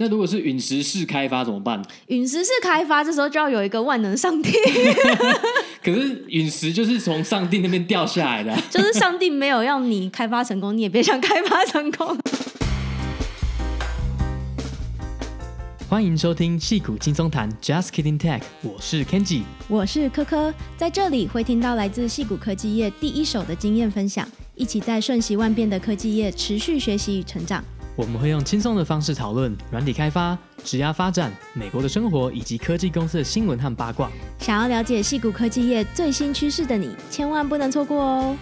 那如果是陨石式开发怎么办？陨石式开发这时候就要有一个万能上帝。可是陨石就是从上帝那边掉下来的，就是上帝没有让你开发成功，你也别想开发成功。欢迎收听戏骨轻松谈，Just Kidding Tech，我是 Kenji，我是柯柯，在这里会听到来自戏骨科技业第一手的经验分享，一起在瞬息万变的科技业持续学习与成长。我们会用轻松的方式讨论软体开发、职涯发展、美国的生活以及科技公司的新闻和八卦。想要了解矽谷科技业最新趋势的你，千万不能错过哦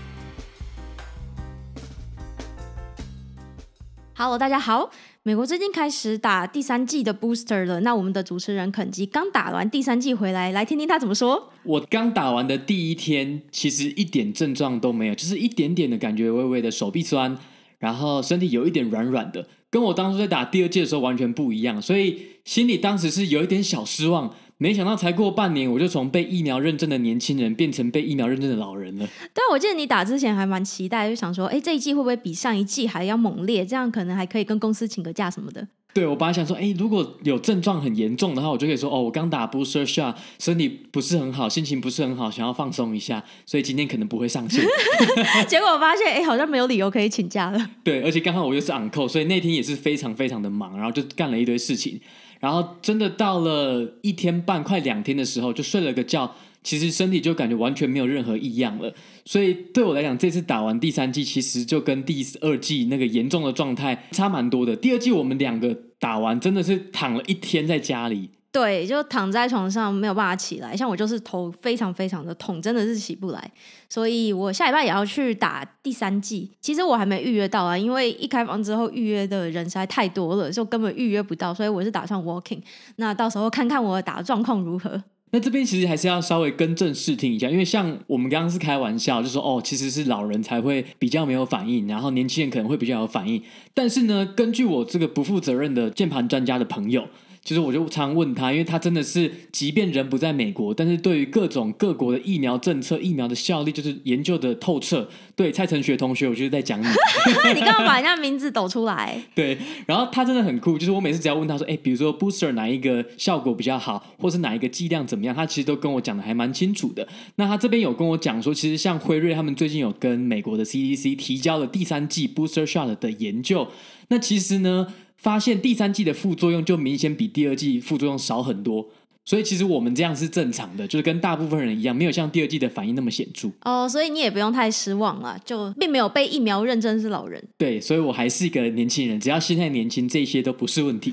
！Hello，大家好，美国最近开始打第三季的 booster 了。那我们的主持人肯基刚打完第三季回来，来听听他怎么说。我刚打完的第一天，其实一点症状都没有，就是一点点的感觉，微微的手臂酸。然后身体有一点软软的，跟我当初在打第二届的时候完全不一样，所以心里当时是有一点小失望。没想到才过半年，我就从被疫苗认证的年轻人变成被疫苗认证的老人了。对，我记得你打之前还蛮期待，就想说，哎，这一季会不会比上一季还要猛烈？这样可能还可以跟公司请个假什么的。对，我本来想说，哎，如果有症状很严重的话，我就可以说，哦，我刚打 booster shot，身体不是很好，心情不是很好，想要放松一下，所以今天可能不会上线。结果我发现，哎，好像没有理由可以请假了。对，而且刚好我又是 on call，所以那天也是非常非常的忙，然后就干了一堆事情，然后真的到了一天半快两天的时候，就睡了个觉。其实身体就感觉完全没有任何异样了，所以对我来讲，这次打完第三季，其实就跟第二季那个严重的状态差蛮多的。第二季我们两个打完，真的是躺了一天在家里，对，就躺在床上没有办法起来。像我就是头非常非常的痛，真的是起不来。所以我下礼拜也要去打第三剂。其实我还没预约到啊，因为一开房之后预约的人实在太多了，就根本预约不到。所以我是打算 walking，那到时候看看我打的状况如何。那这边其实还是要稍微更正视听一下，因为像我们刚刚是开玩笑，就说哦，其实是老人才会比较没有反应，然后年轻人可能会比较有反应。但是呢，根据我这个不负责任的键盘专家的朋友。其实我就常问他，因为他真的是，即便人不在美国，但是对于各种各国的疫苗政策、疫苗的效力，就是研究的透彻。对，蔡成学同学，我就是在讲你。你干嘛把人家名字抖出来？对，然后他真的很酷，就是我每次只要问他说，哎，比如说 booster 哪一个效果比较好，或是哪一个剂量怎么样，他其实都跟我讲的还蛮清楚的。那他这边有跟我讲说，其实像辉瑞他们最近有跟美国的 CDC 提交了第三季 booster shot 的研究，那其实呢。发现第三季的副作用就明显比第二季副作用少很多，所以其实我们这样是正常的，就是跟大部分人一样，没有像第二季的反应那么显著。哦，所以你也不用太失望了，就并没有被疫苗认证是老人。对，所以我还是一个年轻人，只要心态年轻，这些都不是问题。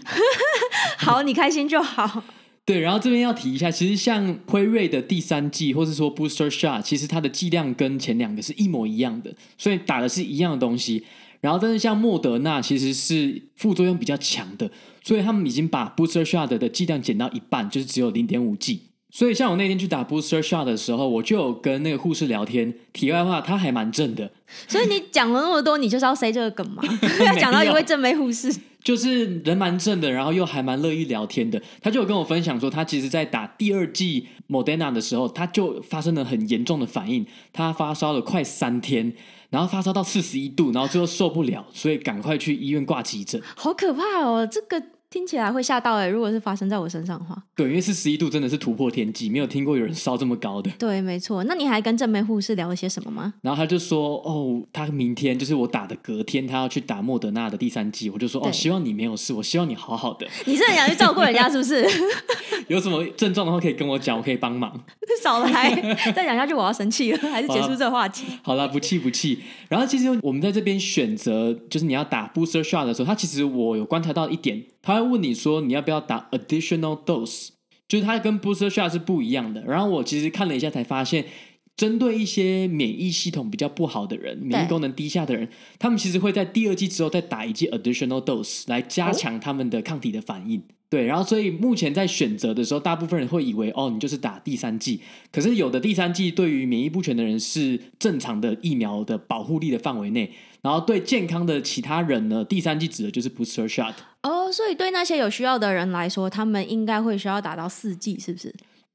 好，你开心就好。对，然后这边要提一下，其实像辉瑞的第三剂，或是说 booster shot，其实它的剂量跟前两个是一模一样的，所以打的是一样的东西。然后，但是像莫德纳其实是副作用比较强的，所以他们已经把 booster shot 的剂量减到一半，就是只有零点五 G。所以像我那天去打 booster shot 的时候，我就有跟那个护士聊天。题外话，他还蛮正的。所以你讲了那么多，你就是要塞这个梗吗？讲到一位正妹护士，就是人蛮正的，然后又还蛮乐意聊天的。他就跟我分享说，他其实在打第二剂 Modena 的时候，他就发生了很严重的反应，他发烧了快三天。然后发烧到四十一度，然后最后受不了，所以赶快去医院挂急诊。好可怕哦，这个。听起来会吓到哎、欸，如果是发生在我身上的话。对，因为是十一度真的是突破天际，没有听过有人烧这么高的。对，没错。那你还跟正妹护士聊了些什么吗？然后他就说，哦，他明天就是我打的隔天，他要去打莫德纳的第三剂。我就说，哦，希望你没有事，我希望你好好的。你是很想去照顾人家是不是？有什么症状的话可以跟我讲，我可以帮忙。少来，再讲下去我要生气了，还是结束这个话题？好了，不气不气。然后其实我们在这边选择，就是你要打 booster shot 的时候，他其实我有观察到一点。他会问你说，你要不要打 additional dose，就是他跟 booster shot 是不一样的。然后我其实看了一下，才发现，针对一些免疫系统比较不好的人，免疫功能低下的人，他们其实会在第二剂之后再打一剂 additional dose 来加强他们的抗体的反应。哦。对，然后所以目前在选择的时候，大部分人会以为哦，你就是打第三剂。可是有的第三剂对于免疫不全的人是正常的疫苗的保护力的范围内，然后对健康的其他人呢，第三剂指的就是 booster shot。哦，所以对那些有需要的人来说，他们应该会需要打到四剂，是不是？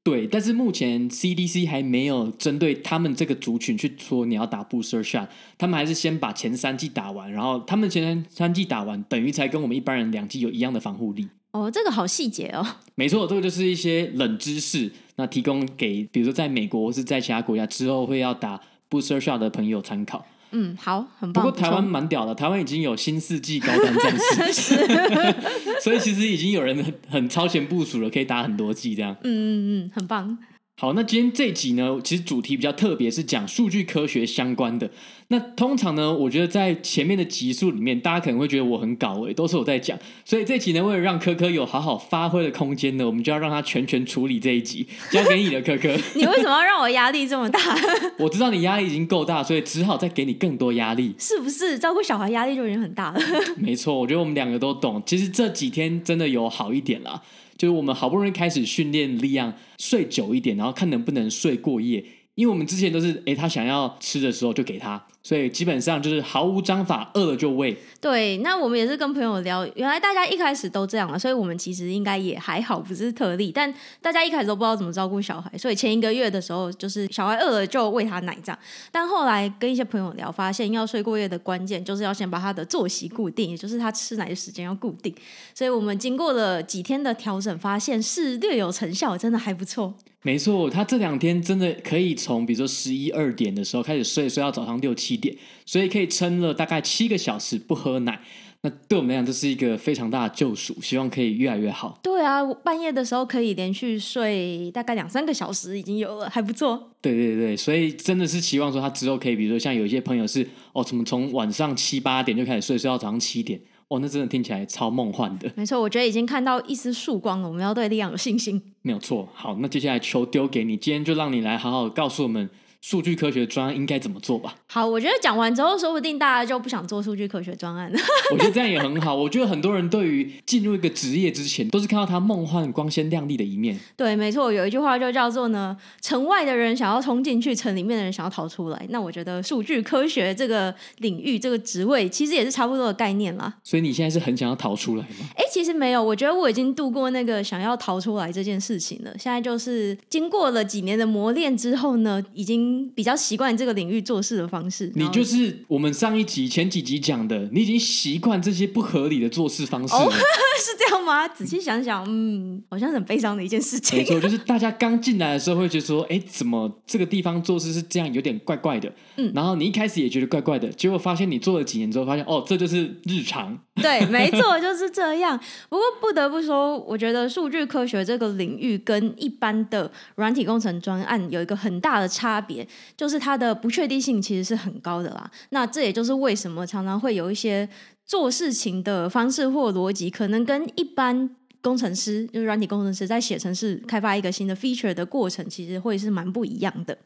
对，但是目前 CDC 还没有针对他们这个族群去说你要打 booster shot，他们还是先把前三季打完，然后他们前三季打完，等于才跟我们一般人两季有一样的防护力。哦，这个好细节哦。没错，这个就是一些冷知识，那提供给比如说在美国或是在其他国家之后会要打 booster shot 的朋友参考。嗯，好，很棒。不过台湾蛮屌的，台湾已经有新世纪高端战士，所以其实已经有人很很超前部署了，可以打很多季这样。嗯嗯嗯，很棒。好，那今天这集呢，其实主题比较特别，是讲数据科学相关的。那通常呢，我觉得在前面的集数里面，大家可能会觉得我很搞诶，都是我在讲。所以这一集呢，为了让科科有好好发挥的空间呢，我们就要让他全权处理这一集，交给你的科科。你为什么要让我压力这么大？我知道你压力已经够大，所以只好再给你更多压力。是不是照顾小孩压力就已经很大了？没错，我觉得我们两个都懂。其实这几天真的有好一点啦。就是我们好不容易开始训练力量睡久一点，然后看能不能睡过夜。因为我们之前都是，诶，他想要吃的时候就给他。所以基本上就是毫无章法，饿了就喂。对，那我们也是跟朋友聊，原来大家一开始都这样了，所以我们其实应该也还好，不是特例。但大家一开始都不知道怎么照顾小孩，所以前一个月的时候，就是小孩饿了就喂他奶这样。但后来跟一些朋友聊，发现要睡过夜的关键就是要先把他的作息固定，也就是他吃奶的时间要固定。所以我们经过了几天的调整，发现是略有成效，真的还不错。没错，他这两天真的可以从比如说十一二点的时候开始睡，睡到早上六七点，所以可以撑了大概七个小时不喝奶。那对我们来讲，这是一个非常大的救赎，希望可以越来越好。对啊，半夜的时候可以连续睡大概两三个小时，已经有了，还不错。对对对，所以真的是期望说他之后可以，比如说像有一些朋友是哦，怎么从晚上七八点就开始睡，睡到早上七点。哦，那真的听起来超梦幻的。没错，我觉得已经看到一丝曙光了。我们要对力量有信心。没有错。好，那接下来球丢给你，今天就让你来好好告诉我们。数据科学专案应该怎么做吧？好，我觉得讲完之后，说不定大家就不想做数据科学专案了。我觉得这样也很好。我觉得很多人对于进入一个职业之前，都是看到他梦幻、光鲜亮丽的一面。对，没错，有一句话就叫做呢：城外的人想要冲进去，城里面的人想要逃出来。那我觉得数据科学这个领域、这个职位，其实也是差不多的概念啦。所以你现在是很想要逃出来吗？哎，其实没有，我觉得我已经度过那个想要逃出来这件事情了。现在就是经过了几年的磨练之后呢，已经比较习惯。这个领域做事的方式，你就是我们上一集前几集讲的，你已经习惯这些不合理的做事方式了。哦，是这样吗？仔细想想，嗯，好像很悲伤的一件事情。没错，就是大家刚进来的时候会觉得说，哎，怎么这个地方做事是这样，有点怪怪的。嗯，然后你一开始也觉得怪怪的，结果发现你做了几年之后，发现哦，这就是日常。对，没错，就是这样。不过不得不说，我觉得数据科学这个领域跟一般的软体工程专案有一个很大的差别，就是它的不确定性其实是很高的啦。那这也就是为什么常常会有一些做事情的方式或逻辑，可能跟一般工程师，就是软体工程师在写程式开发一个新的 feature 的过程，其实会是蛮不一样的。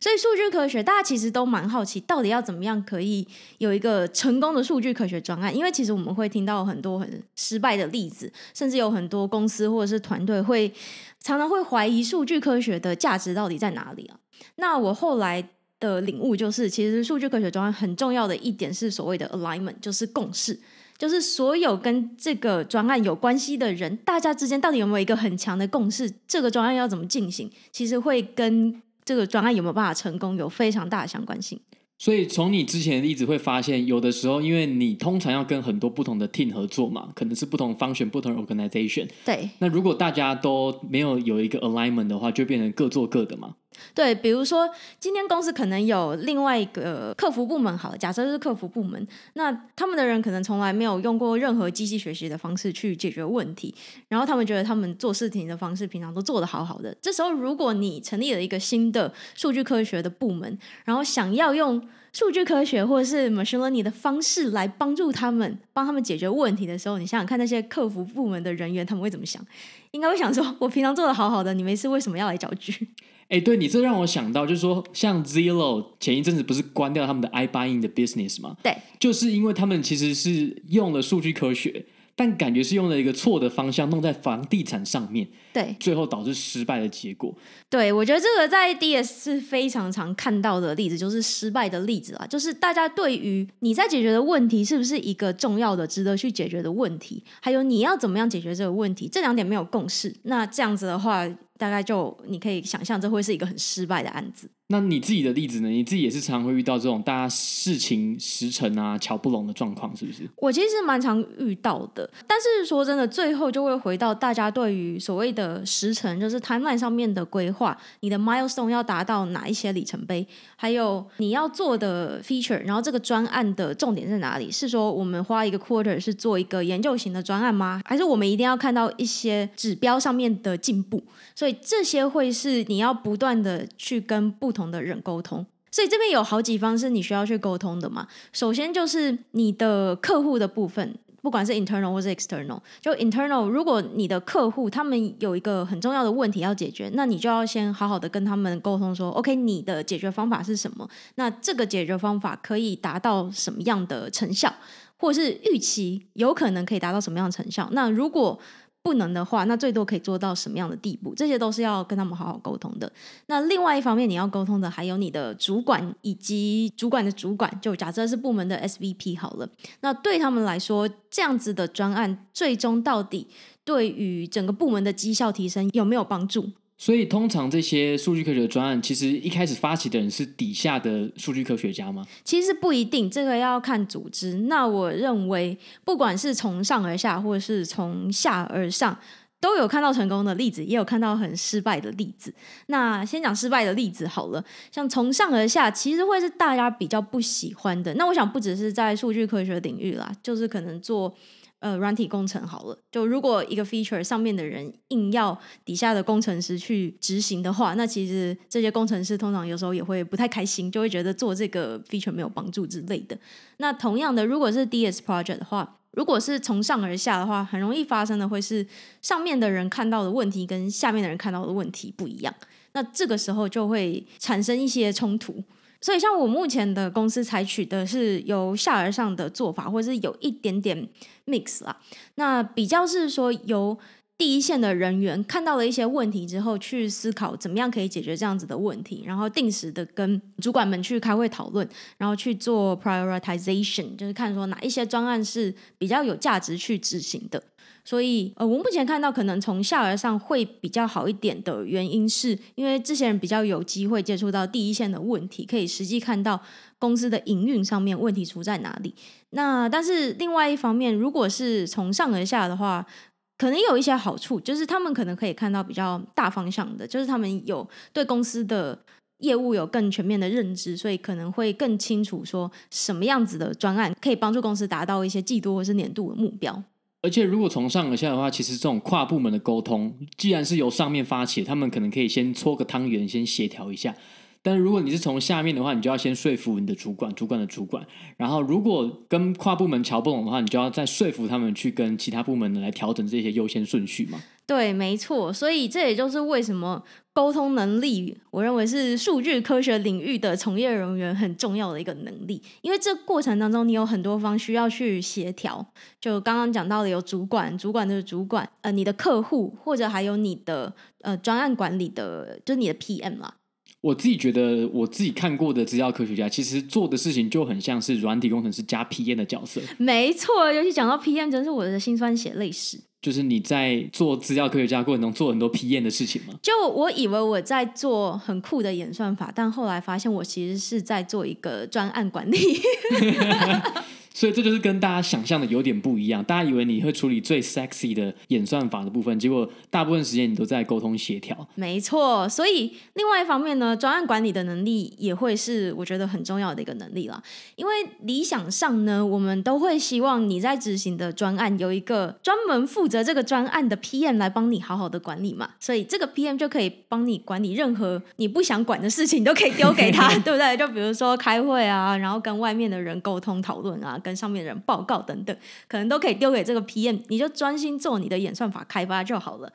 所以数据科学，大家其实都蛮好奇，到底要怎么样可以有一个成功的数据科学专案？因为其实我们会听到很多很失败的例子，甚至有很多公司或者是团队会常常会怀疑数据科学的价值到底在哪里啊？那我后来的领悟就是，其实数据科学专案很重要的一点是所谓的 alignment，就是共识，就是所有跟这个专案有关系的人，大家之间到底有没有一个很强的共识？这个专案要怎么进行？其实会跟这个专案有没有办法成功，有非常大的相关性。所以从你之前的例子会发现，有的时候因为你通常要跟很多不同的 team 合作嘛，可能是不同 function、不同 organization。对。那如果大家都没有有一个 alignment 的话，就变成各做各的嘛。对，比如说今天公司可能有另外一个客服部门，好了，假设是客服部门，那他们的人可能从来没有用过任何机器学习的方式去解决问题，然后他们觉得他们做事情的方式平常都做得好好的。这时候，如果你成立了一个新的数据科学的部门，然后想要用数据科学或者是 machine learning 的方式来帮助他们，帮他们解决问题的时候，你想想看那些客服部门的人员他们会怎么想？应该会想说：我平常做得好好的，你没事为什么要来搅局？哎，对你这让我想到，就是说，像 Zillow 前一阵子不是关掉他们的 iBuying 的 business 吗？对，就是因为他们其实是用了数据科学，但感觉是用了一个错的方向弄在房地产上面，对，最后导致失败的结果。对，我觉得这个在 DS 是非常常看到的例子，就是失败的例子啊，就是大家对于你在解决的问题是不是一个重要的、值得去解决的问题，还有你要怎么样解决这个问题，这两点没有共识，那这样子的话。大概就你可以想象，这会是一个很失败的案子。那你自己的例子呢？你自己也是常会遇到这种大家事情时辰啊乔不拢的状况，是不是？我其实是蛮常遇到的，但是说真的，最后就会回到大家对于所谓的时辰，就是 timeline 上面的规划，你的 milestone 要达到哪一些里程碑，还有你要做的 feature，然后这个专案的重点在哪里？是说我们花一个 quarter 是做一个研究型的专案吗？还是我们一定要看到一些指标上面的进步？所以这些会是你要不断的去跟不同的人沟通，所以这边有好几方是你需要去沟通的嘛。首先就是你的客户的部分，不管是 internal 或是 external。就 internal，如果你的客户他们有一个很重要的问题要解决，那你就要先好好的跟他们沟通说，OK，你的解决方法是什么？那这个解决方法可以达到什么样的成效，或是预期有可能可以达到什么样的成效？那如果不能的话，那最多可以做到什么样的地步？这些都是要跟他们好好沟通的。那另外一方面，你要沟通的还有你的主管以及主管的主管，就假设是部门的 SVP 好了。那对他们来说，这样子的专案最终到底对于整个部门的绩效提升有没有帮助？所以，通常这些数据科学的专案，其实一开始发起的人是底下的数据科学家吗？其实不一定，这个要看组织。那我认为，不管是从上而下，或者是从下而上，都有看到成功的例子，也有看到很失败的例子。那先讲失败的例子好了，像从上而下，其实会是大家比较不喜欢的。那我想，不只是在数据科学领域啦，就是可能做。呃，软体工程好了，就如果一个 feature 上面的人硬要底下的工程师去执行的话，那其实这些工程师通常有时候也会不太开心，就会觉得做这个 feature 没有帮助之类的。那同样的，如果是 DS project 的话，如果是从上而下的话，很容易发生的会是上面的人看到的问题跟下面的人看到的问题不一样，那这个时候就会产生一些冲突。所以，像我目前的公司采取的是由下而上的做法，或者是有一点点 mix 啦。那比较是说，由第一线的人员看到了一些问题之后，去思考怎么样可以解决这样子的问题，然后定时的跟主管们去开会讨论，然后去做 prioritization，就是看说哪一些专案是比较有价值去执行的。所以，呃，我目前看到可能从下而上会比较好一点的原因，是因为这些人比较有机会接触到第一线的问题，可以实际看到公司的营运上面问题出在哪里。那但是另外一方面，如果是从上而下的话，可能有一些好处，就是他们可能可以看到比较大方向的，就是他们有对公司的业务有更全面的认知，所以可能会更清楚说什么样子的专案可以帮助公司达到一些季度或是年度的目标。而且，如果从上而下的话，其实这种跨部门的沟通，既然是由上面发起，他们可能可以先搓个汤圆，先协调一下。但是如果你是从下面的话，你就要先说服你的主管，主管的主管。然后，如果跟跨部门桥不拢的话，你就要再说服他们去跟其他部门的来调整这些优先顺序嘛。对，没错。所以这也就是为什么。沟通能力，我认为是数据科学领域的从业人员很重要的一个能力，因为这过程当中你有很多方需要去协调。就刚刚讲到的，有主管、主管的主管，呃，你的客户，或者还有你的呃专案管理的，就是你的 PM 啦。我自己觉得，我自己看过的资料科学家，其实做的事情就很像是软体工程师加 PM 的角色。没错，尤其讲到 PM，真是我的辛酸血泪史。就是你在做资料科学家过程中做很多批验的事情吗？就我以为我在做很酷的演算法，但后来发现我其实是在做一个专案管理。所以这就是跟大家想象的有点不一样。大家以为你会处理最 sexy 的演算法的部分，结果大部分时间你都在沟通协调。没错，所以另外一方面呢，专案管理的能力也会是我觉得很重要的一个能力啦。因为理想上呢，我们都会希望你在执行的专案有一个专门负责这个专案的 PM 来帮你好好的管理嘛。所以这个 PM 就可以帮你管理任何你不想管的事情，都可以丢给他，对不对？就比如说开会啊，然后跟外面的人沟通讨论啊。跟上面的人报告等等，可能都可以丢给这个 PM，你就专心做你的演算法开发就好了。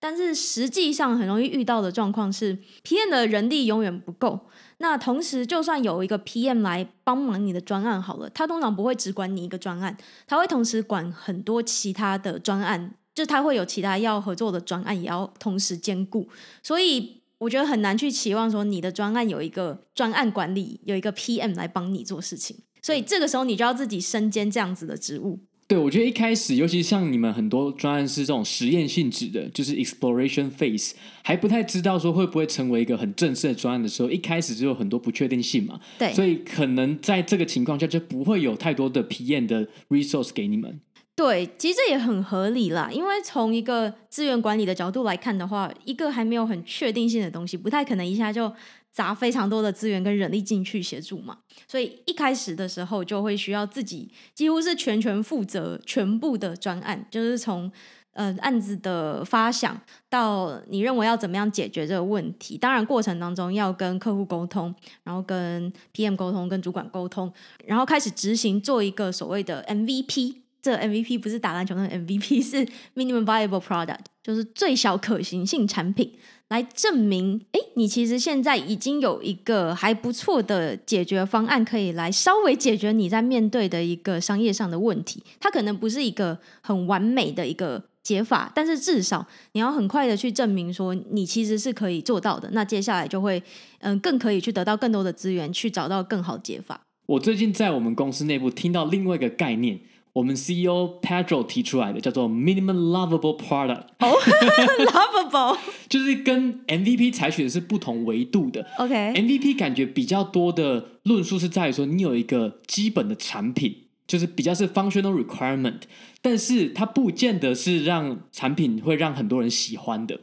但是实际上很容易遇到的状况是，PM 的人力永远不够。那同时，就算有一个 PM 来帮忙你的专案好了，他通常不会只管你一个专案，他会同时管很多其他的专案，就他会有其他要合作的专案，也要同时兼顾。所以我觉得很难去期望说你的专案有一个专案管理，有一个 PM 来帮你做事情。所以这个时候你就要自己身兼这样子的职务。对，我觉得一开始，尤其像你们很多专案是这种实验性质的，就是 exploration phase，还不太知道说会不会成为一个很正式的专案的时候，一开始就有很多不确定性嘛。对，所以可能在这个情况下就不会有太多的 PM 的 resource 给你们。对，其实这也很合理啦，因为从一个资源管理的角度来看的话，一个还没有很确定性的东西，不太可能一下就。砸非常多的资源跟人力进去协助嘛，所以一开始的时候就会需要自己几乎是全权负责全部的专案，就是从呃案子的发想到你认为要怎么样解决这个问题，当然过程当中要跟客户沟通，然后跟 PM 沟通，跟主管沟通，然后开始执行做一个所谓的 MVP。这 MVP 不是打篮球的 MVP，是 Minimum Viable Product，就是最小可行性产品。来证明，哎，你其实现在已经有一个还不错的解决方案，可以来稍微解决你在面对的一个商业上的问题。它可能不是一个很完美的一个解法，但是至少你要很快的去证明说你其实是可以做到的。那接下来就会，嗯，更可以去得到更多的资源，去找到更好解法。我最近在我们公司内部听到另外一个概念。我们 CEO Pedro 提出来的叫做 Minimum Lovable Product，哦、oh,，Lovable 就是跟 MVP 采取的是不同维度的。OK，MVP 感觉比较多的论述是在于说，你有一个基本的产品，就是比较是 functional requirement，但是它不见得是让产品会让很多人喜欢的。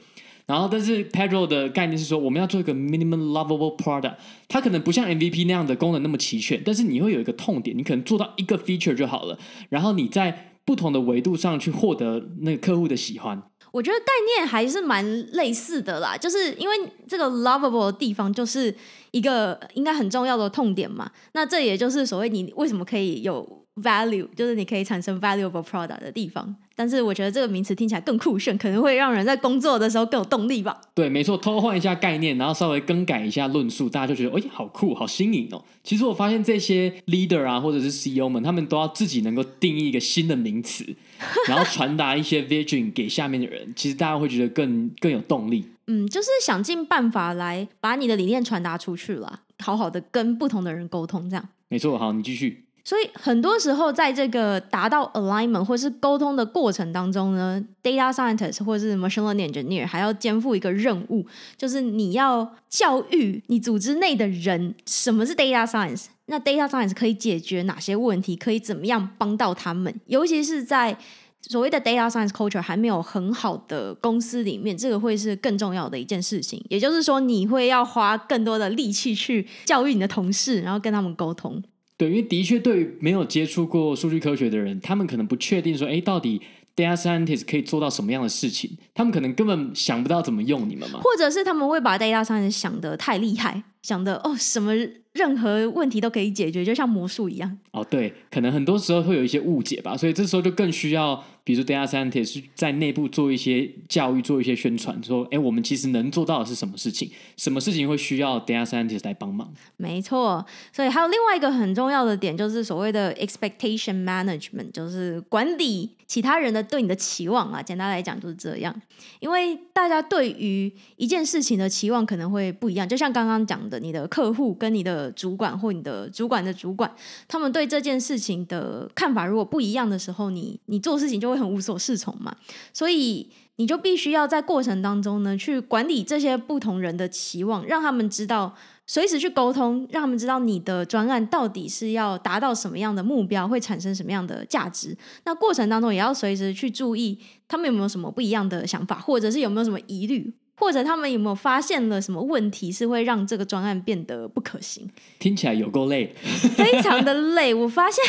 然后，但是 Pedro 的概念是说，我们要做一个 minimum lovable product，它可能不像 MVP 那样的功能那么齐全，但是你会有一个痛点，你可能做到一个 feature 就好了。然后你在不同的维度上去获得那个客户的喜欢。我觉得概念还是蛮类似的啦，就是因为这个 lovable 的地方就是一个应该很重要的痛点嘛。那这也就是所谓你为什么可以有 value，就是你可以产生 valuable product 的地方。但是我觉得这个名词听起来更酷炫，可能会让人在工作的时候更有动力吧。对，没错，偷换一下概念，然后稍微更改一下论述，大家就觉得，哎，好酷，好新颖哦。其实我发现这些 leader 啊，或者是 CEO 们，他们都要自己能够定义一个新的名词，然后传达一些 vision 给下面的人。其实大家会觉得更更有动力。嗯，就是想尽办法来把你的理念传达出去了，好好的跟不同的人沟通，这样。没错，好，你继续。所以很多时候，在这个达到 alignment 或是沟通的过程当中呢，data scientist 或是 machine learning engineer 还要肩负一个任务，就是你要教育你组织内的人什么是 data science，那 data science 可以解决哪些问题，可以怎么样帮到他们，尤其是在所谓的 data science culture 还没有很好的公司里面，这个会是更重要的一件事情。也就是说，你会要花更多的力气去教育你的同事，然后跟他们沟通。对，因为的确，对于没有接触过数据科学的人，他们可能不确定说，哎，到底 data scientist 可以做到什么样的事情？他们可能根本想不到怎么用你们嘛。或者是他们会把 data scientist 想得太厉害，想得哦，什么任何问题都可以解决，就像魔术一样。哦，对，可能很多时候会有一些误解吧，所以这时候就更需要。比如说，data scientist 在内部做一些教育，做一些宣传，说，哎，我们其实能做到的是什么事情？什么事情会需要 data scientist 来帮忙？没错，所以还有另外一个很重要的点，就是所谓的 expectation management，就是管理其他人的对你的期望啊。简单来讲就是这样，因为大家对于一件事情的期望可能会不一样，就像刚刚讲的，你的客户跟你的主管或你的主管的主管，他们对这件事情的看法如果不一样的时候，你你做事情就会。很无所适从嘛，所以你就必须要在过程当中呢，去管理这些不同人的期望，让他们知道，随时去沟通，让他们知道你的专案到底是要达到什么样的目标，会产生什么样的价值。那过程当中也要随时去注意，他们有没有什么不一样的想法，或者是有没有什么疑虑，或者他们有没有发现了什么问题，是会让这个专案变得不可行。听起来有够累，非常的累。我发现。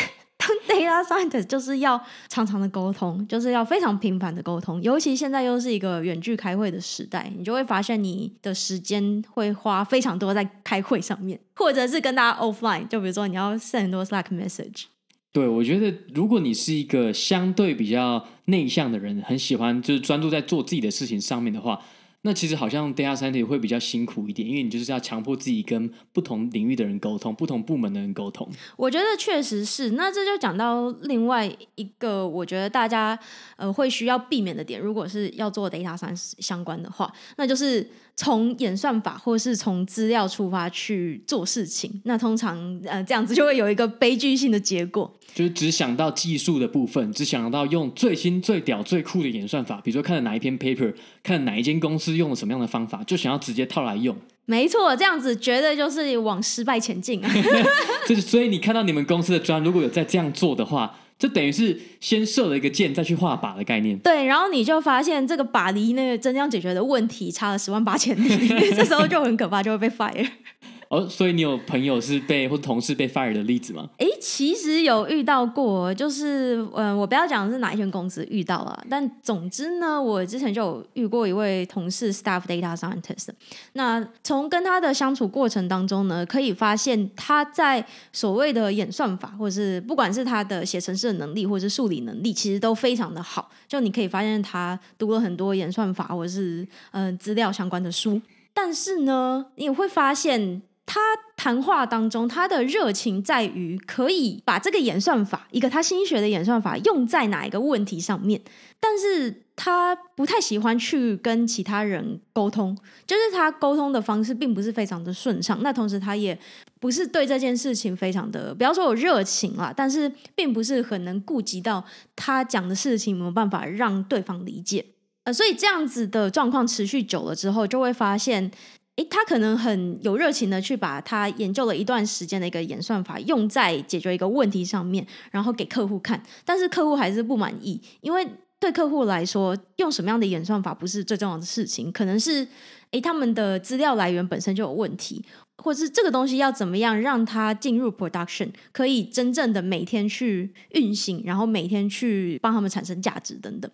当 data scientist 就是要常常的沟通，就是要非常频繁的沟通，尤其现在又是一个远距开会的时代，你就会发现你的时间会花非常多在开会上面，或者是跟大家 offline，就比如说你要 send 很多 Slack message。对，我觉得如果你是一个相对比较内向的人，很喜欢就是专注在做自己的事情上面的话。那其实好像 data scientist 会比较辛苦一点，因为你就是要强迫自己跟不同领域的人沟通，不同部门的人沟通。我觉得确实是。那这就讲到另外一个，我觉得大家呃会需要避免的点，如果是要做 data science 相关的话，那就是从演算法或是从资料出发去做事情，那通常呃这样子就会有一个悲剧性的结果，就是只想到技术的部分，只想到用最新最屌最酷的演算法，比如说看了哪一篇 paper，看哪一间公司用了什么样的方法，就想要直接套来用。没错，这样子绝对就是往失败前进啊！就是所以你看到你们公司的专，如果有在这样做的话。这等于是先射了一个箭，再去画靶的概念。对，然后你就发现这个靶离那个真正解决的问题差了十万八千里，这时候就很可怕，就会被 fire。哦，所以你有朋友是被或同事被 fire 的例子吗？诶，其实有遇到过，就是嗯、我不要讲是哪一间公司遇到了，但总之呢，我之前就有遇过一位同事，staff data scientist。那从跟他的相处过程当中呢，可以发现他在所谓的演算法，或者是不管是他的写程式的能力，或者是数理能力，其实都非常的好。就你可以发现他读了很多演算法或者是嗯、资料相关的书，但是呢，你会发现。他谈话当中，他的热情在于可以把这个演算法，一个他新学的演算法，用在哪一个问题上面。但是他不太喜欢去跟其他人沟通，就是他沟通的方式并不是非常的顺畅。那同时，他也不是对这件事情非常的，不要说有热情啦，但是并不是很能顾及到他讲的事情没有办法让对方理解。呃，所以这样子的状况持续久了之后，就会发现。诶，他可能很有热情的去把他研究了一段时间的一个演算法用在解决一个问题上面，然后给客户看，但是客户还是不满意，因为对客户来说，用什么样的演算法不是最重要的事情，可能是诶他们的资料来源本身就有问题，或是这个东西要怎么样让它进入 production，可以真正的每天去运行，然后每天去帮他们产生价值等等。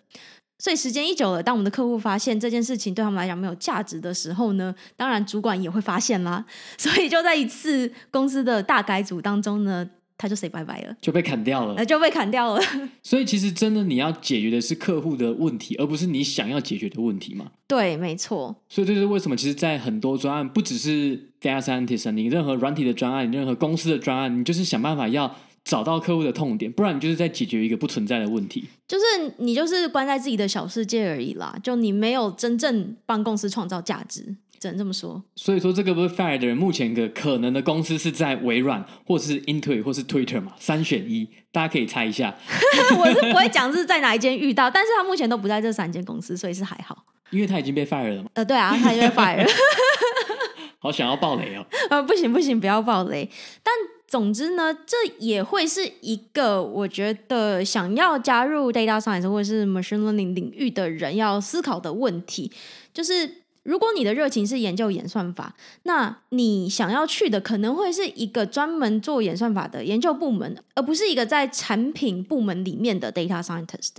所以时间一久了，当我们的客户发现这件事情对他们来讲没有价值的时候呢，当然主管也会发现啦。所以就在一次公司的大改组当中呢，他就 say 拜拜了，就被砍掉了，就被砍掉了。所以其实真的你要解决的是客户的问题，而不是你想要解决的问题嘛？对，没错。所以这就是为什么，其实，在很多专案，不只是 data scientist，你任何软体的专案，你任何公司的专案，你就是想办法要。找到客户的痛点，不然你就是在解决一个不存在的问题。就是你就是关在自己的小世界而已啦，就你没有真正帮公司创造价值，只能这么说。所以说，这个被 fire 的人，目前的可能的公司是在微软，或是 Intuit，或是 Twitter 嘛，三选一，大家可以猜一下。我是不会讲是在哪一间遇到，但是他目前都不在这三间公司，所以是还好。因为他已经被 fire 了嘛。呃，对啊，他已经被 fire 了。好想要爆雷哦。呃，不行不行，不要爆雷。但总之呢，这也会是一个我觉得想要加入 data science 或者是 machine learning 领域的人要思考的问题，就是如果你的热情是研究演算法，那你想要去的可能会是一个专门做演算法的研究部门，而不是一个在产品部门里面的 data scientist。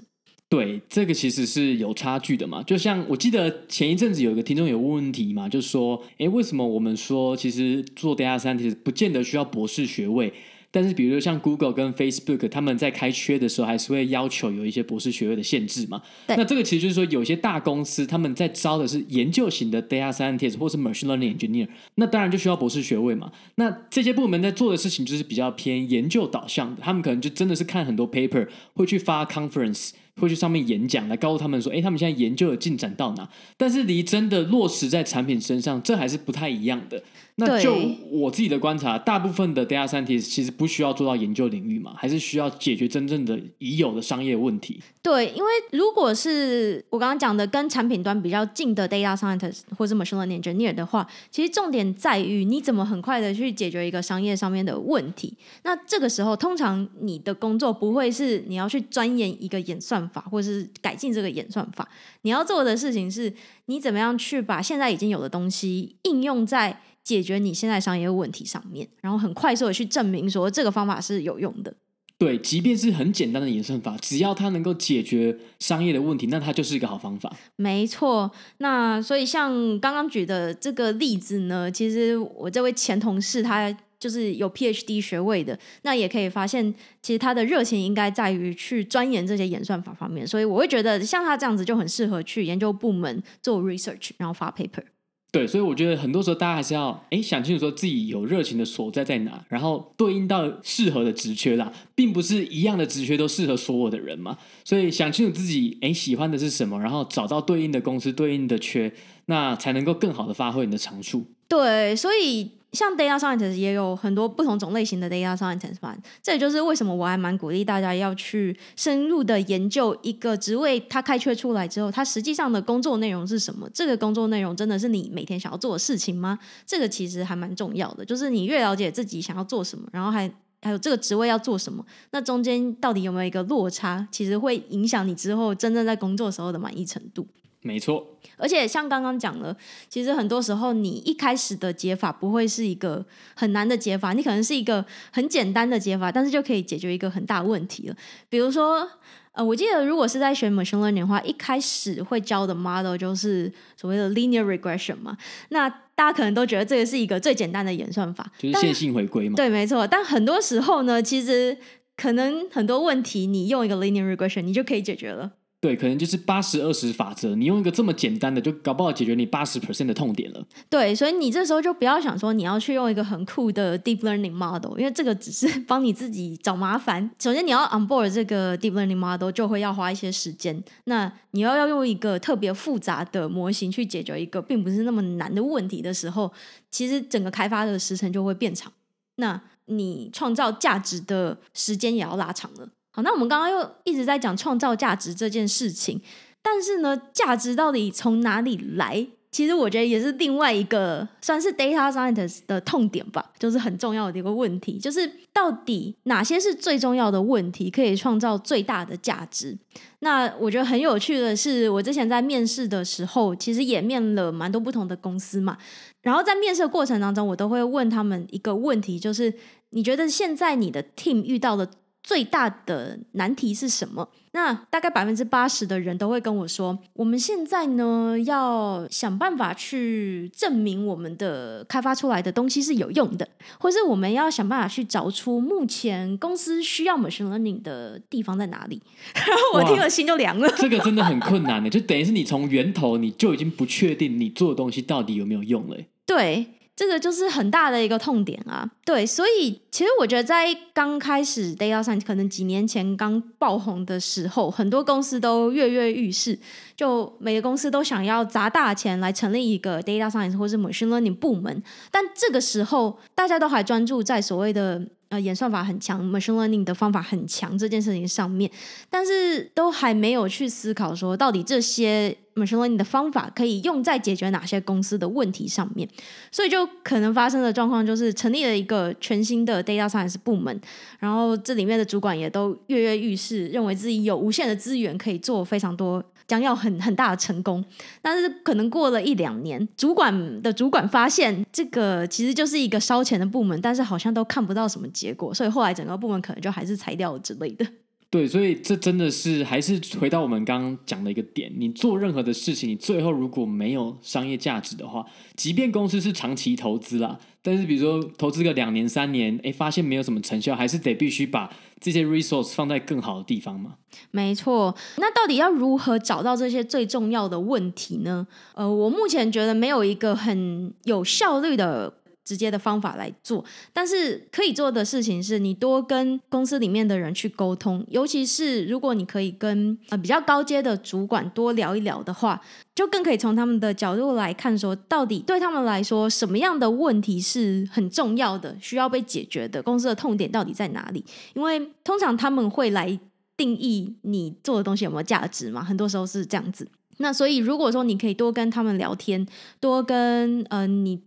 对，这个其实是有差距的嘛。就像我记得前一阵子有一个听众有问问题嘛，就是说，诶，为什么我们说其实做 data scientist 不见得需要博士学位？但是，比如说像 Google 跟 Facebook，他们在开缺的时候，还是会要求有一些博士学位的限制嘛。那这个其实就是说，有些大公司他们在招的是研究型的 data scientist 或是 machine learning engineer，那当然就需要博士学位嘛。那这些部门在做的事情就是比较偏研究导向的，他们可能就真的是看很多 paper，会去发 conference。会去上面演讲，来告诉他们说，哎，他们现在研究的进展到哪？但是离真的落实在产品身上，这还是不太一样的。那就我自己的观察，大部分的 data scientist 其实不需要做到研究领域嘛，还是需要解决真正的已有的商业问题。对，因为如果是我刚刚讲的跟产品端比较近的 data scientist 或者 machine learning engineer 的话，其实重点在于你怎么很快的去解决一个商业上面的问题。那这个时候，通常你的工作不会是你要去钻研一个演算法，或者是改进这个演算法。你要做的事情是，你怎么样去把现在已经有的东西应用在解决你现在商业问题上面，然后很快速的去证明说这个方法是有用的。对，即便是很简单的演算法，只要它能够解决商业的问题，那它就是一个好方法。没错。那所以像刚刚举的这个例子呢，其实我这位前同事他就是有 PhD 学位的，那也可以发现，其实他的热情应该在于去钻研这些演算法方面。所以我会觉得像他这样子就很适合去研究部门做 research，然后发 paper。对，所以我觉得很多时候大家还是要哎想清楚说自己有热情的所在在哪，然后对应到适合的职缺啦，并不是一样的职缺都适合所有的人嘛。所以想清楚自己哎喜欢的是什么，然后找到对应的公司对应的缺，那才能够更好的发挥你的长处。对，所以。像 data scientist 也有很多不同种类型的 data scientist，这也就是为什么我还蛮鼓励大家要去深入的研究一个职位，它开缺出来之后，它实际上的工作内容是什么？这个工作内容真的是你每天想要做的事情吗？这个其实还蛮重要的，就是你越了解自己想要做什么，然后还还有这个职位要做什么，那中间到底有没有一个落差，其实会影响你之后真正在工作时候的满意程度。没错，而且像刚刚讲了，其实很多时候你一开始的解法不会是一个很难的解法，你可能是一个很简单的解法，但是就可以解决一个很大问题了。比如说，呃，我记得如果是在学 machine learning 的话，一开始会教的 model 就是所谓的 linear regression 嘛，那大家可能都觉得这个是一个最简单的演算法，就是线性回归嘛。对，没错。但很多时候呢，其实可能很多问题你用一个 linear regression 你就可以解决了。对，可能就是八十二十法则，你用一个这么简单的，就搞不好解决你八十 percent 的痛点了。对，所以你这时候就不要想说你要去用一个很酷的 deep learning model，因为这个只是 帮你自己找麻烦。首先你要 onboard 这个 deep learning model 就会要花一些时间，那你要要用一个特别复杂的模型去解决一个并不是那么难的问题的时候，其实整个开发的时程就会变长，那你创造价值的时间也要拉长了。好，那我们刚刚又一直在讲创造价值这件事情，但是呢，价值到底从哪里来？其实我觉得也是另外一个算是 data scientist 的痛点吧，就是很重要的一个问题，就是到底哪些是最重要的问题，可以创造最大的价值？那我觉得很有趣的是，我之前在面试的时候，其实也面了蛮多不同的公司嘛，然后在面试的过程当中，我都会问他们一个问题，就是你觉得现在你的 team 遇到的最大的难题是什么？那大概百分之八十的人都会跟我说，我们现在呢要想办法去证明我们的开发出来的东西是有用的，或是我们要想办法去找出目前公司需要 machine learning 的地方在哪里。然 后我听了心就凉了。这个真的很困难的，就等于是你从源头你就已经不确定你做的东西到底有没有用了。对。这个就是很大的一个痛点啊，对，所以其实我觉得在刚开始 data science 可能几年前刚爆红的时候，很多公司都跃跃欲试，就每个公司都想要砸大钱来成立一个 data science 或是 machine learning 部门，但这个时候大家都还专注在所谓的。演算法很强，machine learning 的方法很强这件事情上面，但是都还没有去思考说，到底这些 machine learning 的方法可以用在解决哪些公司的问题上面，所以就可能发生的状况就是成立了一个全新的 data science 部门，然后这里面的主管也都跃跃欲试，认为自己有无限的资源可以做非常多。将要很很大的成功，但是可能过了一两年，主管的主管发现这个其实就是一个烧钱的部门，但是好像都看不到什么结果，所以后来整个部门可能就还是裁掉之类的。对，所以这真的是还是回到我们刚刚讲的一个点，你做任何的事情，你最后如果没有商业价值的话，即便公司是长期投资啦，但是比如说投资个两年三年，哎，发现没有什么成效，还是得必须把这些 resource 放在更好的地方嘛。没错，那到底要如何找到这些最重要的问题呢？呃，我目前觉得没有一个很有效率的。直接的方法来做，但是可以做的事情是你多跟公司里面的人去沟通，尤其是如果你可以跟呃比较高阶的主管多聊一聊的话，就更可以从他们的角度来看，说到底对他们来说什么样的问题是很重要的，需要被解决的，公司的痛点到底在哪里？因为通常他们会来定义你做的东西有没有价值嘛，很多时候是这样子。那所以如果说你可以多跟他们聊天，多跟呃你。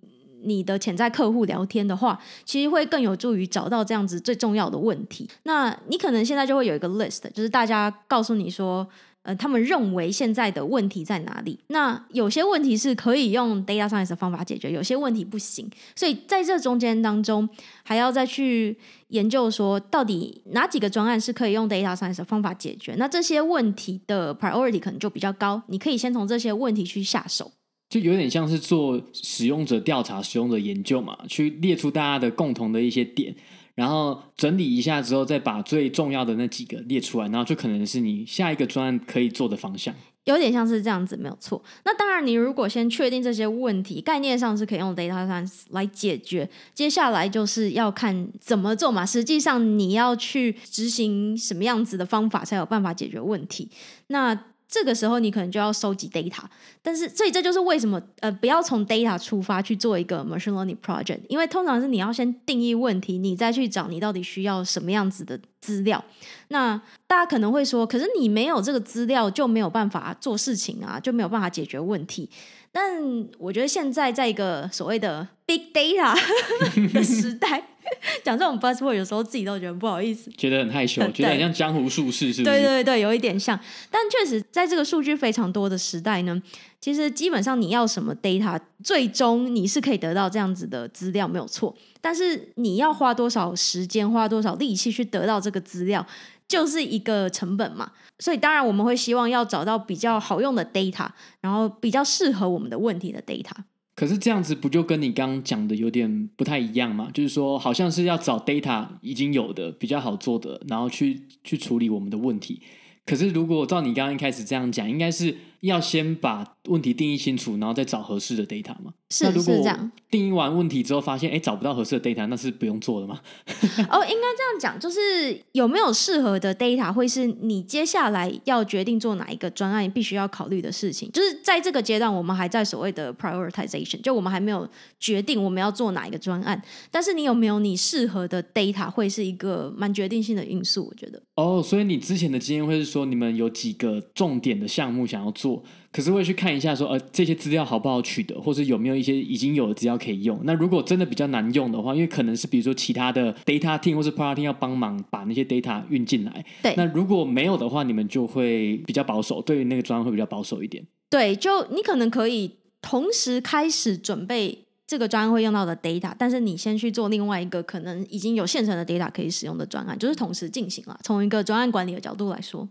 你的潜在客户聊天的话，其实会更有助于找到这样子最重要的问题。那你可能现在就会有一个 list，就是大家告诉你说，呃，他们认为现在的问题在哪里？那有些问题是可以用 data science 的方法解决，有些问题不行。所以在这中间当中，还要再去研究说，到底哪几个专案是可以用 data science 方法解决？那这些问题的 priority 可能就比较高，你可以先从这些问题去下手。就有点像是做使用者调查、使用者研究嘛，去列出大家的共同的一些点，然后整理一下之后，再把最重要的那几个列出来，然后就可能是你下一个专案可以做的方向。有点像是这样子，没有错。那当然，你如果先确定这些问题，概念上是可以用 data science 来解决，接下来就是要看怎么做嘛。实际上，你要去执行什么样子的方法，才有办法解决问题。那这个时候你可能就要收集 data，但是所以这就是为什么呃不要从 data 出发去做一个 machine learning project，因为通常是你要先定义问题，你再去找你到底需要什么样子的资料。那大家可能会说，可是你没有这个资料就没有办法做事情啊，就没有办法解决问题。但我觉得现在在一个所谓的 big data 的时代。讲这种 buzzword 有时候自己都觉得不好意思，觉得很害羞，觉得很像江湖术士，是不是？对对对，有一点像。但确实，在这个数据非常多的时代呢，其实基本上你要什么 data，最终你是可以得到这样子的资料，没有错。但是你要花多少时间，花多少力气去得到这个资料，就是一个成本嘛。所以当然我们会希望要找到比较好用的 data，然后比较适合我们的问题的 data。可是这样子不就跟你刚刚讲的有点不太一样吗？就是说，好像是要找 data 已经有的比较好做的，然后去去处理我们的问题。可是如果照你刚刚一开始这样讲，应该是。要先把问题定义清楚，然后再找合适的 data 嘛？是是这样。定义完问题之后，发现哎找不到合适的 data，那是不用做的吗？哦，应该这样讲，就是有没有适合的 data，会是你接下来要决定做哪一个专案必须要考虑的事情。就是在这个阶段，我们还在所谓的 prioritization，就我们还没有决定我们要做哪一个专案。但是你有没有你适合的 data，会是一个蛮决定性的因素，我觉得。哦，所以你之前的经验会是说，你们有几个重点的项目想要做。可是会去看一下说，说呃，这些资料好不好取得，或是有没有一些已经有的资料可以用。那如果真的比较难用的话，因为可能是比如说其他的 data team 或是 product team 要帮忙把那些 data 运进来。对。那如果没有的话，你们就会比较保守，对于那个专案会比较保守一点。对，就你可能可以同时开始准备这个专案会用到的 data，但是你先去做另外一个可能已经有现成的 data 可以使用的专案，就是同时进行了。从一个专案管理的角度来说。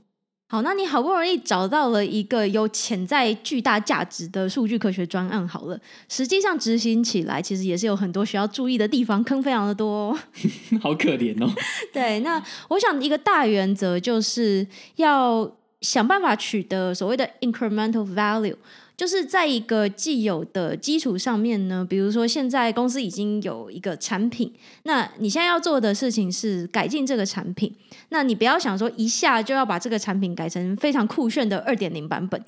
好，那你好不容易找到了一个有潜在巨大价值的数据科学专案，好了，实际上执行起来其实也是有很多需要注意的地方，坑非常的多哦。好可怜哦。对，那我想一个大原则就是要想办法取得所谓的 incremental value。就是在一个既有的基础上面呢，比如说现在公司已经有一个产品，那你现在要做的事情是改进这个产品。那你不要想说一下就要把这个产品改成非常酷炫的二点零版本。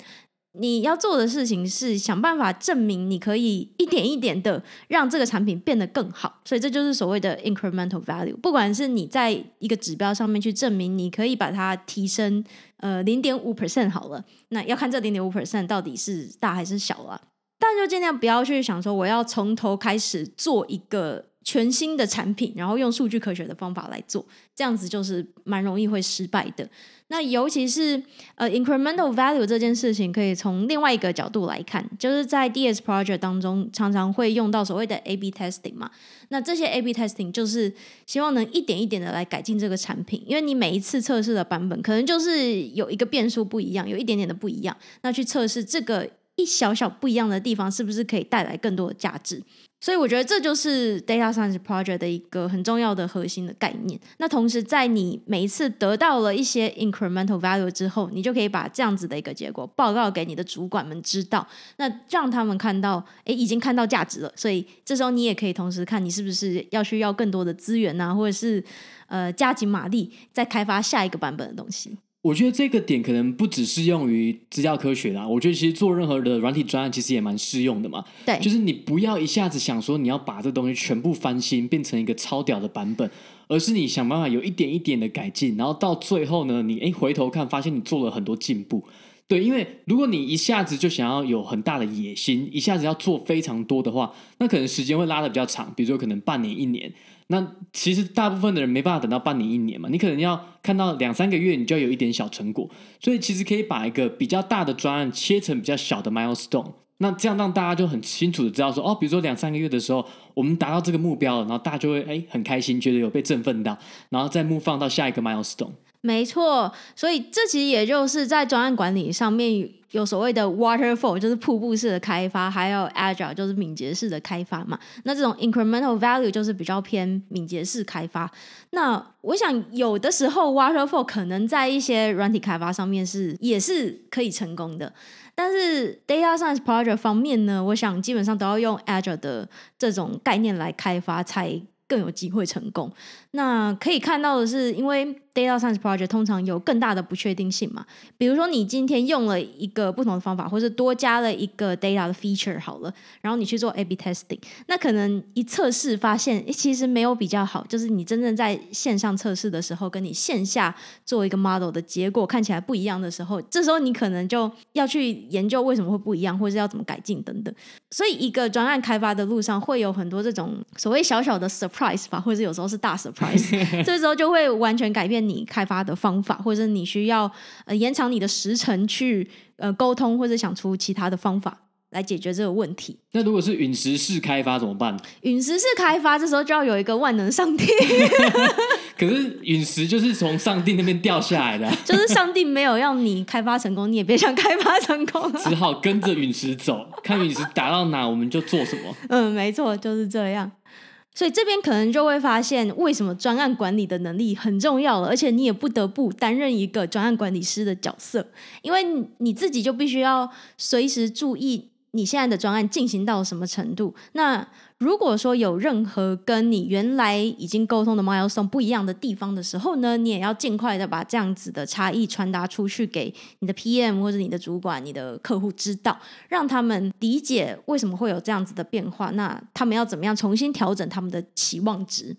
你要做的事情是想办法证明你可以一点一点的让这个产品变得更好，所以这就是所谓的 incremental value。不管是你在一个指标上面去证明你可以把它提升，呃，零点五 percent 好了，那要看这零点五 percent 到底是大还是小了。但就尽量不要去想说我要从头开始做一个全新的产品，然后用数据科学的方法来做，这样子就是蛮容易会失败的。那尤其是呃，incremental value 这件事情，可以从另外一个角度来看，就是在 DS project 当中常常会用到所谓的 A/B testing 嘛。那这些 A/B testing 就是希望能一点一点的来改进这个产品，因为你每一次测试的版本可能就是有一个变数不一样，有一点点的不一样，那去测试这个一小小不一样的地方是不是可以带来更多的价值。所以我觉得这就是 data science project 的一个很重要的核心的概念。那同时，在你每一次得到了一些 incremental value 之后，你就可以把这样子的一个结果报告给你的主管们知道，那让他们看到，诶，已经看到价值了。所以这时候你也可以同时看你是不是要需要更多的资源啊，或者是呃加紧马力再开发下一个版本的东西。我觉得这个点可能不只适用于资料科学啦，我觉得其实做任何的软体专案其实也蛮适用的嘛。对，就是你不要一下子想说你要把这东西全部翻新，变成一个超屌的版本，而是你想办法有一点一点的改进，然后到最后呢，你诶回头看发现你做了很多进步。对，因为如果你一下子就想要有很大的野心，一下子要做非常多的话，那可能时间会拉的比较长，比如说可能半年、一年。那其实大部分的人没办法等到半年、一年嘛，你可能要看到两三个月，你就要有一点小成果。所以其实可以把一个比较大的专案切成比较小的 milestone，那这样让大家就很清楚的知道说，哦，比如说两三个月的时候，我们达到这个目标了，然后大家就会诶很开心，觉得有被振奋到，然后再目放到下一个 milestone。没错，所以这其实也就是在专案管理上面有所谓的 waterfall，就是瀑布式的开发，还有 agile，就是敏捷式的开发嘛。那这种 incremental value 就是比较偏敏捷式开发。那我想有的时候 waterfall 可能在一些软体开发上面是也是可以成功的，但是 data science project 方面呢，我想基本上都要用 agile 的这种概念来开发才更有机会成功。那可以看到的是，因为 data science project 通常有更大的不确定性嘛。比如说，你今天用了一个不同的方法，或是多加了一个 data 的 feature 好了，然后你去做 A/B testing，那可能一测试发现，诶，其实没有比较好。就是你真正在线上测试的时候，跟你线下做一个 model 的结果看起来不一样的时候，这时候你可能就要去研究为什么会不一样，或是要怎么改进等等。所以，一个专案开发的路上会有很多这种所谓小小的 surprise 吧，或者有时候是大 surprise。这时候就会完全改变你开发的方法，或者你需要呃延长你的时程去呃沟通，或者想出其他的方法来解决这个问题。那如果是陨石式开发怎么办？陨石式开发这时候就要有一个万能上帝。可是陨石就是从上帝那边掉下来的，就是上帝没有让你开发成功，你也别想开发成功啊，只好跟着陨石走，看陨石打到哪我们就做什么。嗯，没错，就是这样。所以这边可能就会发现，为什么专案管理的能力很重要了，而且你也不得不担任一个专案管理师的角色，因为你自己就必须要随时注意。你现在的专案进行到什么程度？那如果说有任何跟你原来已经沟通的猫要送不一样的地方的时候呢，你也要尽快的把这样子的差异传达出去给你的 PM 或者你的主管、你的客户知道，让他们理解为什么会有这样子的变化。那他们要怎么样重新调整他们的期望值？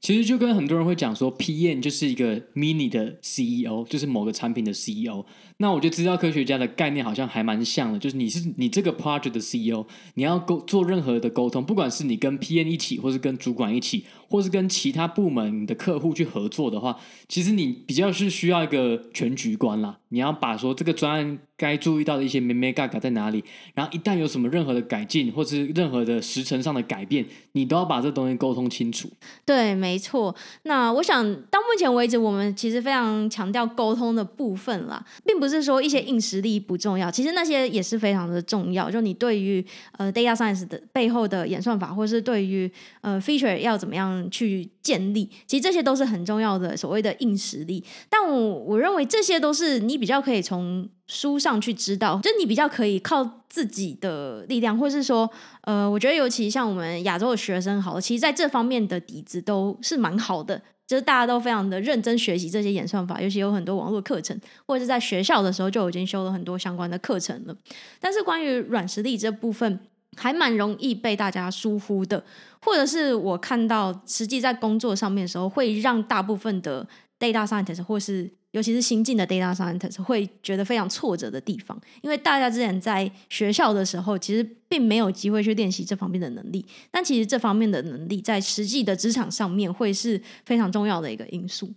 其实就跟很多人会讲说，PM 就是一个 mini 的 CEO，就是某个产品的 CEO。那我觉得资料科学家的概念好像还蛮像的，就是你是你这个 project 的 CEO，你要沟做任何的沟通，不管是你跟 PM 一起，或是跟主管一起，或是跟其他部门的客户去合作的话，其实你比较是需要一个全局观啦。你要把说这个专案该注意到的一些眉眉角角在哪里，然后一旦有什么任何的改进，或是任何的时程上的改变，你都要把这东西沟通清楚。对，没错。那我想到目前为止，我们其实非常强调沟通的部分啦，并不是。是说一些硬实力不重要，其实那些也是非常的重要。就你对于呃 data science 的背后的演算法，或是对于呃 feature 要怎么样去建立，其实这些都是很重要的所谓的硬实力。但我我认为这些都是你比较可以从书上去知道，就你比较可以靠自己的力量，或是说呃，我觉得尤其像我们亚洲的学生，好，其实在这方面的底子都是蛮好的。就是大家都非常的认真学习这些演算法，尤其有很多网络课程，或者是在学校的时候就已经修了很多相关的课程了。但是关于软实力这部分，还蛮容易被大家疏忽的，或者是我看到实际在工作上面的时候，会让大部分的 data scientist 或是尤其是新进的 data scientist 会觉得非常挫折的地方，因为大家之前在学校的时候，其实并没有机会去练习这方面的能力，但其实这方面的能力在实际的职场上面会是非常重要的一个因素。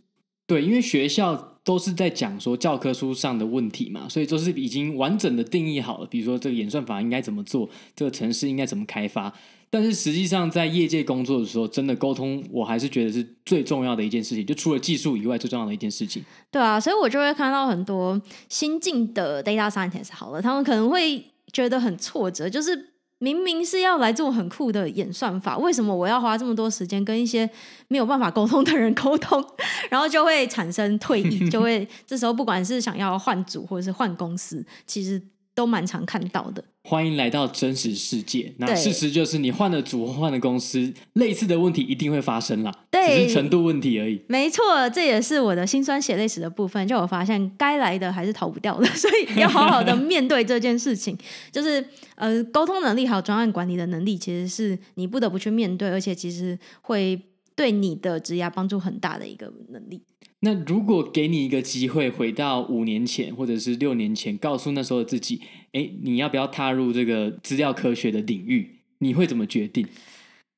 对，因为学校都是在讲说教科书上的问题嘛，所以都是已经完整的定义好了，比如说这个演算法应该怎么做，这个程式应该怎么开发。但是实际上，在业界工作的时候，真的沟通，我还是觉得是最重要的一件事情。就除了技术以外，最重要的一件事情。对啊，所以我就会看到很多新进的 data scientist，好了，他们可能会觉得很挫折，就是明明是要来做很酷的演算法，为什么我要花这么多时间跟一些没有办法沟通的人沟通？然后就会产生退意，就会这时候不管是想要换组或者是换公司，其实。都蛮常看到的。欢迎来到真实世界。那事实就是，你换了组或换了公司，类似的问题一定会发生啦。对，只是程度问题而已。没错，这也是我的心酸血泪史的部分。就我发现，该来的还是逃不掉的，所以要好好的面对这件事情。就是呃，沟通能力还有专案管理的能力，其实是你不得不去面对，而且其实会对你的职业帮助很大的一个能力。那如果给你一个机会，回到五年前或者是六年前，告诉那时候的自己，哎，你要不要踏入这个资料科学的领域？你会怎么决定？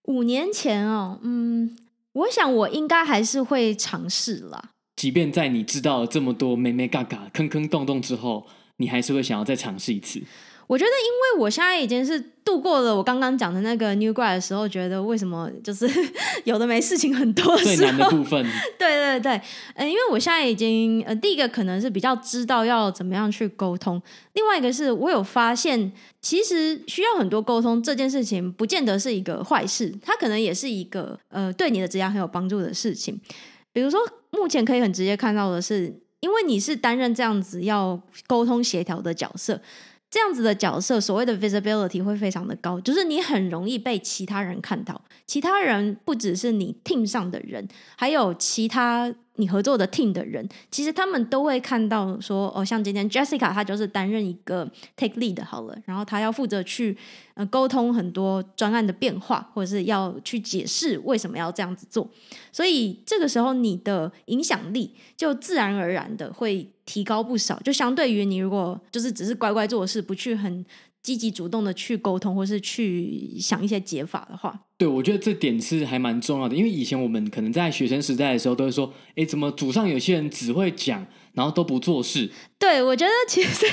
五年前哦，嗯，我想我应该还是会尝试啦。即便在你知道了这么多眉眉角角、坑坑洞洞之后，你还是会想要再尝试一次。我觉得，因为我现在已经是度过了我刚刚讲的那个 New Grad 的时候，觉得为什么就是 有的没事情很多最难的部分。对 对对，嗯，因为我现在已经呃，第一个可能是比较知道要怎么样去沟通，另外一个是我有发现，其实需要很多沟通这件事情，不见得是一个坏事，它可能也是一个呃，对你的职业很有帮助的事情。比如说，目前可以很直接看到的是，因为你是担任这样子要沟通协调的角色。这样子的角色，所谓的 visibility 会非常的高，就是你很容易被其他人看到。其他人不只是你 team 上的人，还有其他你合作的 team 的人，其实他们都会看到说，哦，像今天 Jessica 她就是担任一个 take lead 好了，然后她要负责去呃沟通很多专案的变化，或者是要去解释为什么要这样子做。所以这个时候你的影响力就自然而然的会提高不少，就相对于你如果就是只是乖乖做事，不去很。积极主动的去沟通，或是去想一些解法的话，对，我觉得这点是还蛮重要的。因为以前我们可能在学生时代的时候，都会说，哎，怎么祖上有些人只会讲。然后都不做事。对，我觉得其实，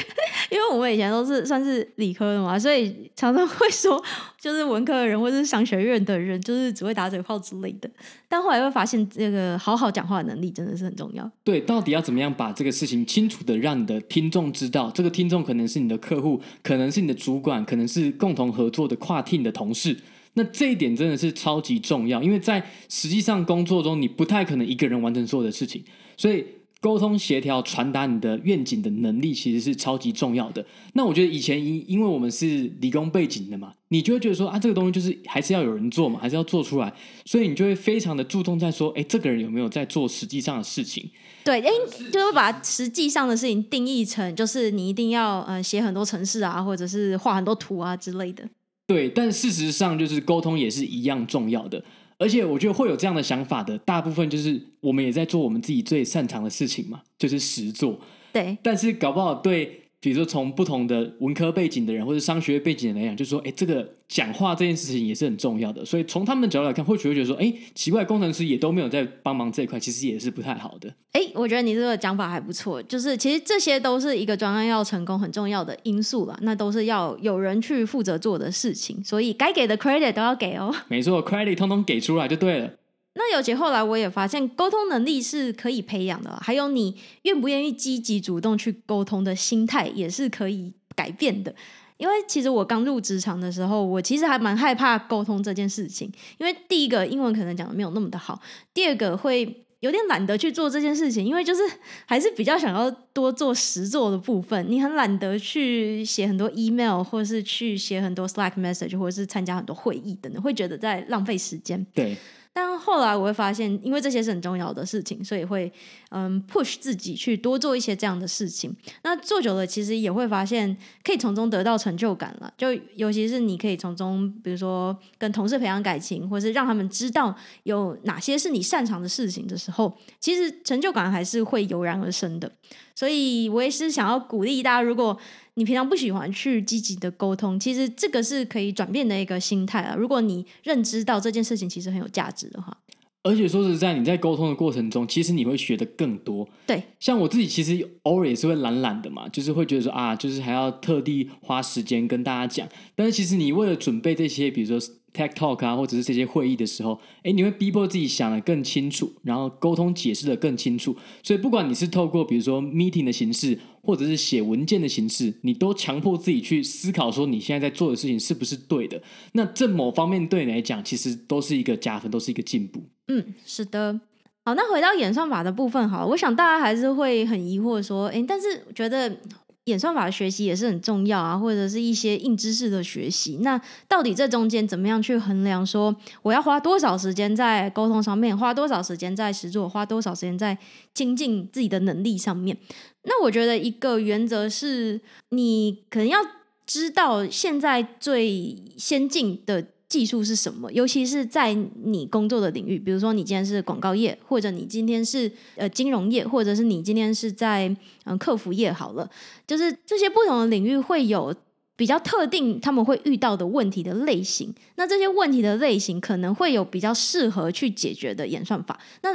因为我们以前都是算是理科的嘛，所以常常会说，就是文科的人或者是商学院的人，就是只会打嘴炮之类的。但后来会发现，这个好好讲话的能力真的是很重要。对，到底要怎么样把这个事情清楚的让你的听众知道？这个听众可能是你的客户，可能是你的主管，可能是共同合作的跨 team 的同事。那这一点真的是超级重要，因为在实际上工作中，你不太可能一个人完成所有的事情，所以。沟通协调、传达你的愿景的能力，其实是超级重要的。那我觉得以前因因为我们是理工背景的嘛，你就会觉得说啊，这个东西就是还是要有人做嘛，还是要做出来，所以你就会非常的注重在说，哎，这个人有没有在做实际上的事情？对，哎，就会把实际上的事情定义成，就是你一定要呃写很多程式啊，或者是画很多图啊之类的。对，但事实上就是沟通也是一样重要的。而且我觉得会有这样的想法的，大部分就是我们也在做我们自己最擅长的事情嘛，就是实做。对，但是搞不好对。比如说，从不同的文科背景的人，或者商学背景的人来讲，就是说，哎，这个讲话这件事情也是很重要的。所以从他们的角度来看，或许会觉得说，哎，奇怪，工程师也都没有在帮忙这一块，其实也是不太好的。哎，我觉得你这个讲法还不错，就是其实这些都是一个专案要成功很重要的因素啦，那都是要有人去负责做的事情，所以该给的 credit 都要给哦。没错，credit 通通给出来就对了。那尤其后来我也发现，沟通能力是可以培养的，还有你愿不愿意积极主动去沟通的心态也是可以改变的。因为其实我刚入职场的时候，我其实还蛮害怕沟通这件事情，因为第一个英文可能讲的没有那么的好，第二个会有点懒得去做这件事情，因为就是还是比较想要多做实作的部分，你很懒得去写很多 email，或是去写很多 Slack message，或是参加很多会议等等，会觉得在浪费时间。对。但后来我会发现，因为这些是很重要的事情，所以会嗯 push 自己去多做一些这样的事情。那做久了，其实也会发现可以从中得到成就感了。就尤其是你可以从中，比如说跟同事培养感情，或是让他们知道有哪些是你擅长的事情的时候，其实成就感还是会油然而生的。所以我也是想要鼓励大家，如果你平常不喜欢去积极的沟通，其实这个是可以转变的一个心态啊。如果你认知到这件事情其实很有价值的话，而且说实在，你在沟通的过程中，其实你会学的更多。对，像我自己其实偶尔也是会懒懒的嘛，就是会觉得说啊，就是还要特地花时间跟大家讲。但是其实你为了准备这些，比如说。Tech Talk 啊，或者是这些会议的时候，诶，你会逼迫自己想得更清楚，然后沟通解释得更清楚。所以，不管你是透过比如说 meeting 的形式，或者是写文件的形式，你都强迫自己去思考，说你现在在做的事情是不是对的。那这某方面对你来讲，其实都是一个加分，都是一个进步。嗯，是的。好，那回到演算法的部分，好，我想大家还是会很疑惑说，诶，但是觉得。演算法的学习也是很重要啊，或者是一些硬知识的学习。那到底这中间怎么样去衡量？说我要花多少时间在沟通上面，花多少时间在实作，花多少时间在精进自己的能力上面？那我觉得一个原则是，你可能要知道现在最先进的。技术是什么？尤其是在你工作的领域，比如说你今天是广告业，或者你今天是呃金融业，或者是你今天是在嗯、客服业好了，就是这些不同的领域会有比较特定他们会遇到的问题的类型。那这些问题的类型可能会有比较适合去解决的演算法。那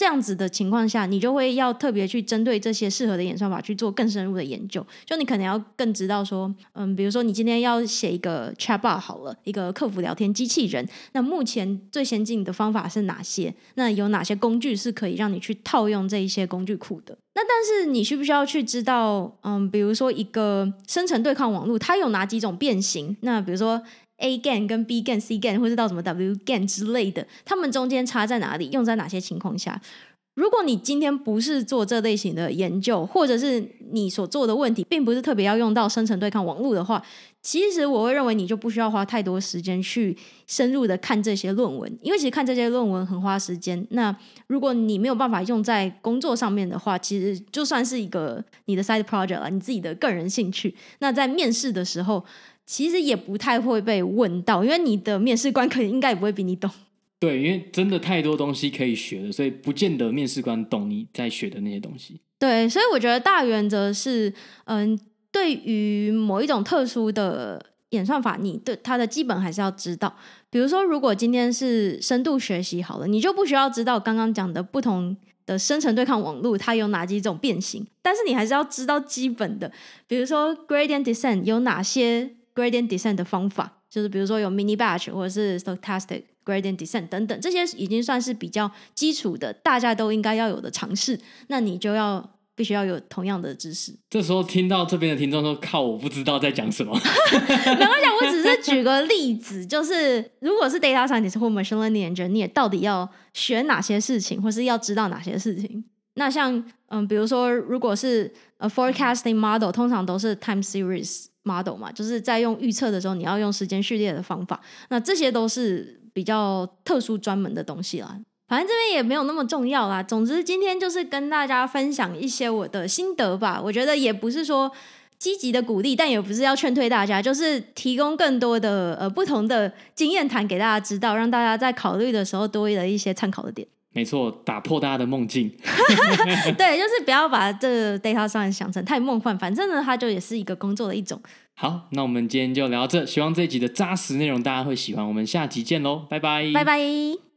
这样子的情况下，你就会要特别去针对这些适合的演算法去做更深入的研究。就你可能要更知道说，嗯，比如说你今天要写一个 chatbot 好了，一个客服聊天机器人，那目前最先进的方法是哪些？那有哪些工具是可以让你去套用这一些工具库的？那但是你需不需要去知道，嗯，比如说一个生成对抗网络，它有哪几种变形？那比如说。A GAN 跟 B GAN、C GAN 或是到什么 W GAN 之类的，它们中间差在哪里？用在哪些情况下？如果你今天不是做这类型的研究，或者是你所做的问题并不是特别要用到生成对抗网络的话，其实我会认为你就不需要花太多时间去深入的看这些论文，因为其实看这些论文很花时间。那如果你没有办法用在工作上面的话，其实就算是一个你的 side project 了，你自己的个人兴趣。那在面试的时候。其实也不太会被问到，因为你的面试官可能应该也不会比你懂。对，因为真的太多东西可以学了，所以不见得面试官懂你在学的那些东西。对，所以我觉得大原则是，嗯，对于某一种特殊的演算法，你对它的基本还是要知道。比如说，如果今天是深度学习好了，你就不需要知道刚刚讲的不同的生成对抗网络它有哪几种变形，但是你还是要知道基本的，比如说 gradient descent 有哪些。Gradient descent 的方法，就是比如说有 mini batch 或者是 stochastic gradient descent 等等，这些已经算是比较基础的，大家都应该要有的尝试。那你就要必须要有同样的知识。这时候听到这边的听众说：“靠，我不知道在讲什么。”没关系，我只是举个例子，就是如果是 data scientist 或 machine learning engineer，你也到底要学哪些事情，或是要知道哪些事情？那像嗯，比如说如果是呃 forecasting model，通常都是 time series。Model 嘛，就是在用预测的时候，你要用时间序列的方法。那这些都是比较特殊专门的东西啦。反正这边也没有那么重要啦。总之，今天就是跟大家分享一些我的心得吧。我觉得也不是说积极的鼓励，但也不是要劝退大家，就是提供更多的呃不同的经验谈给大家知道，让大家在考虑的时候多了一些参考的点。没错，打破大家的梦境。对，就是不要把这个 data science 想成太梦幻，反正呢，它就也是一个工作的一种。好，那我们今天就聊到这，希望这一集的扎实内容大家会喜欢。我们下集见喽，拜拜，拜拜。